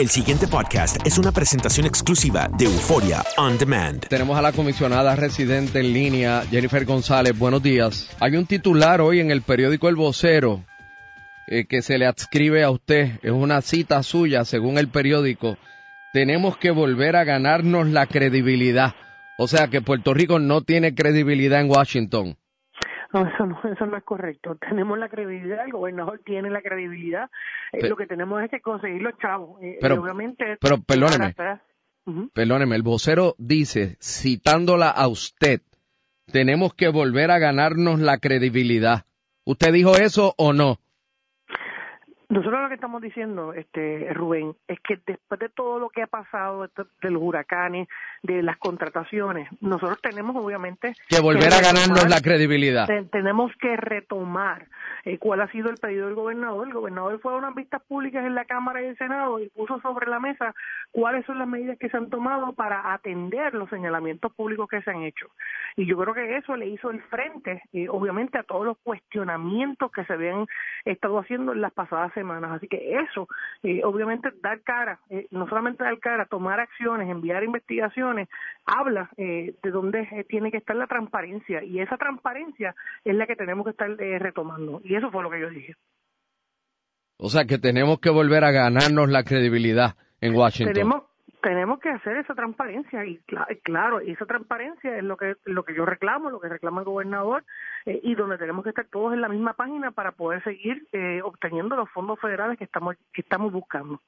El siguiente podcast es una presentación exclusiva de Euforia On Demand. Tenemos a la comisionada residente en línea, Jennifer González. Buenos días. Hay un titular hoy en el periódico El Vocero eh, que se le adscribe a usted. Es una cita suya, según el periódico. Tenemos que volver a ganarnos la credibilidad. O sea que Puerto Rico no tiene credibilidad en Washington. No, eso no, eso no es correcto. Tenemos la credibilidad, el gobernador tiene la credibilidad. Eh, Pe- lo que tenemos es que conseguir los chavos. Eh, Pero- obviamente, pero perdóneme. Ujú. Perdóneme, el vocero dice, citándola a usted, tenemos que volver a ganarnos la credibilidad. ¿Usted dijo eso o no? Nosotros lo que estamos diciendo, este Rubén, es que después de todo lo que ha pasado, de los huracanes, de las contrataciones, nosotros tenemos obviamente Que volver a ganarnos la credibilidad. te- tenemos que retomar eh, cuál ha sido el pedido del gobernador. El gobernador fue a unas vistas públicas en la Cámara y el Senado y puso sobre la mesa cuáles son las medidas que se han tomado para atender los señalamientos públicos que se han hecho. Y yo creo que eso le hizo el frente, eh, obviamente, a todos los cuestionamientos que se habían estado haciendo en las pasadas semanas. Así que eso, eh, obviamente, dar cara, eh, no solamente dar cara, tomar acciones, enviar investigaciones, habla eh, de dónde eh, tiene que estar la transparencia. Y esa transparencia es la que tenemos que estar eh, retomando. Y eso fue lo que yo dije. O sea que tenemos que volver a ganarnos la credibilidad en Washington. Tenemos tenemos que hacer esa transparencia y cla- claro, esa transparencia es lo que lo que yo reclamo, lo que reclama el gobernador eh, y donde tenemos que estar todos en la misma página para poder seguir eh, obteniendo los fondos federales que estamos que estamos buscando.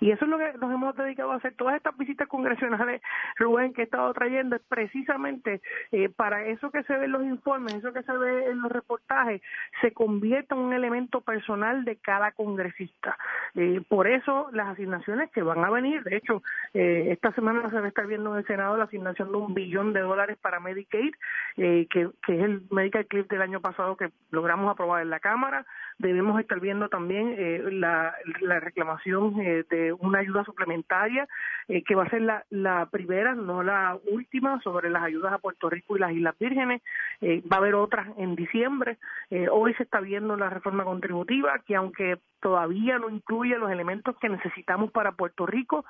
Y eso es lo que nos hemos dedicado a hacer. Todas estas visitas congresionales, Rubén, que he estado trayendo, es precisamente eh, para eso que se ve en los informes, eso que se ve en los reportajes, se convierte en un elemento personal de cada congresista. Eh, por eso las asignaciones que van a venir, de hecho, eh, esta semana se va a estar viendo en el Senado la asignación de un billón de dólares para Medicaid, eh, que, que es el Medical Clip del año pasado que logramos aprobar en la Cámara. Debemos estar viendo también eh, la, la reclamación eh, de una ayuda suplementaria, eh, que va a ser la, la primera, no la última, sobre las ayudas a Puerto Rico y las Islas Vírgenes. Eh, va a haber otras en diciembre. Eh, hoy se está viendo la reforma contributiva, que aunque todavía no incluye los elementos que necesitamos para Puerto Rico,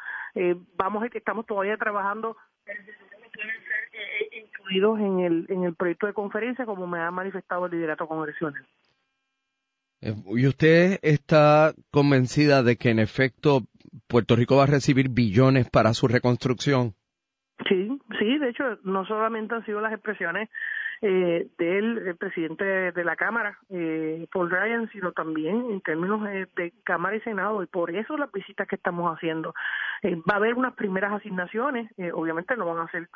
vamos estamos todavía trabajando incluidos en el en el proyecto de conferencia como me ha manifestado el liderato congresional. Eh, ¿Y usted está convencida de que en efecto Puerto Rico va a recibir billones para su reconstrucción? Sí, sí, de hecho, no solamente han sido las expresiones eh, del presidente de la Cámara, eh, Paul Ryan, sino también en términos eh, de Cámara y Senado, y por eso las visitas que estamos haciendo. Eh, va a haber unas primeras asignaciones, obviamente no van a ser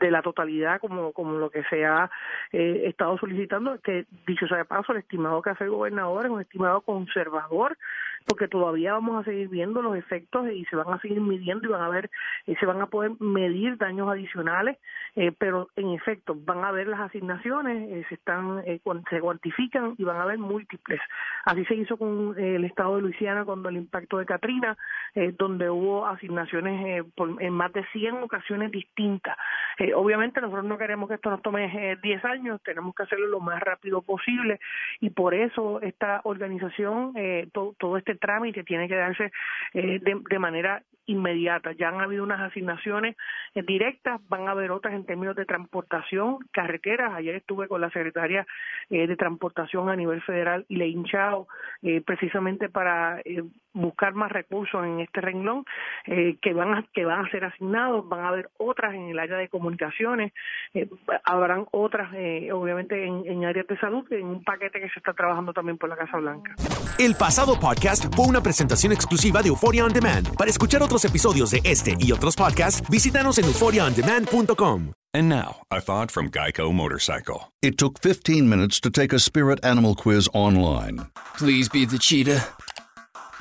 de la totalidad como, como lo que se ha estado solicitando, que dicho sea de paso, el estimado que hace el gobernador es un estimado conservador, porque todavía vamos a seguir viendo los efectos y se van a seguir midiendo y van a ver, se van a poder medir daños adicionales, pero en efecto van a ver las asignaciones eh, se están eh, se cuantifican y van a haber múltiples. Así se hizo con eh, el estado de Luisiana cuando el impacto de Katrina, donde hubo asignaciones en más de 100 ocasiones distintas. obviamente nosotros no queremos que esto nos tome 10 años, tenemos que hacerlo lo más rápido posible y por eso esta organización, todo, este trámite tiene que darse de manera inmediata. Ya han habido unas asignaciones directas, van a haber otras en términos de transportación, carreteras. Ayer estuve con la secretaria eh, de Transportación a nivel federal, Lein Chao, eh, precisamente para eh, buscar más recursos en este renglón que van a, que van a ser asignados. Van a haber otras en el área de comunicaciones, habrán otras, obviamente, en, en áreas de salud, en un paquete que se está trabajando también por la Casa Blanca. El pasado podcast fue una presentación exclusiva de Euphoria On Demand. Para escuchar otros episodios de este y otros podcasts, visítanos en euphoriaondemand.com. And now, a thought from Geico Motorcycle. It took 15 minutes to take a spirit animal quiz online. Please be the cheetah.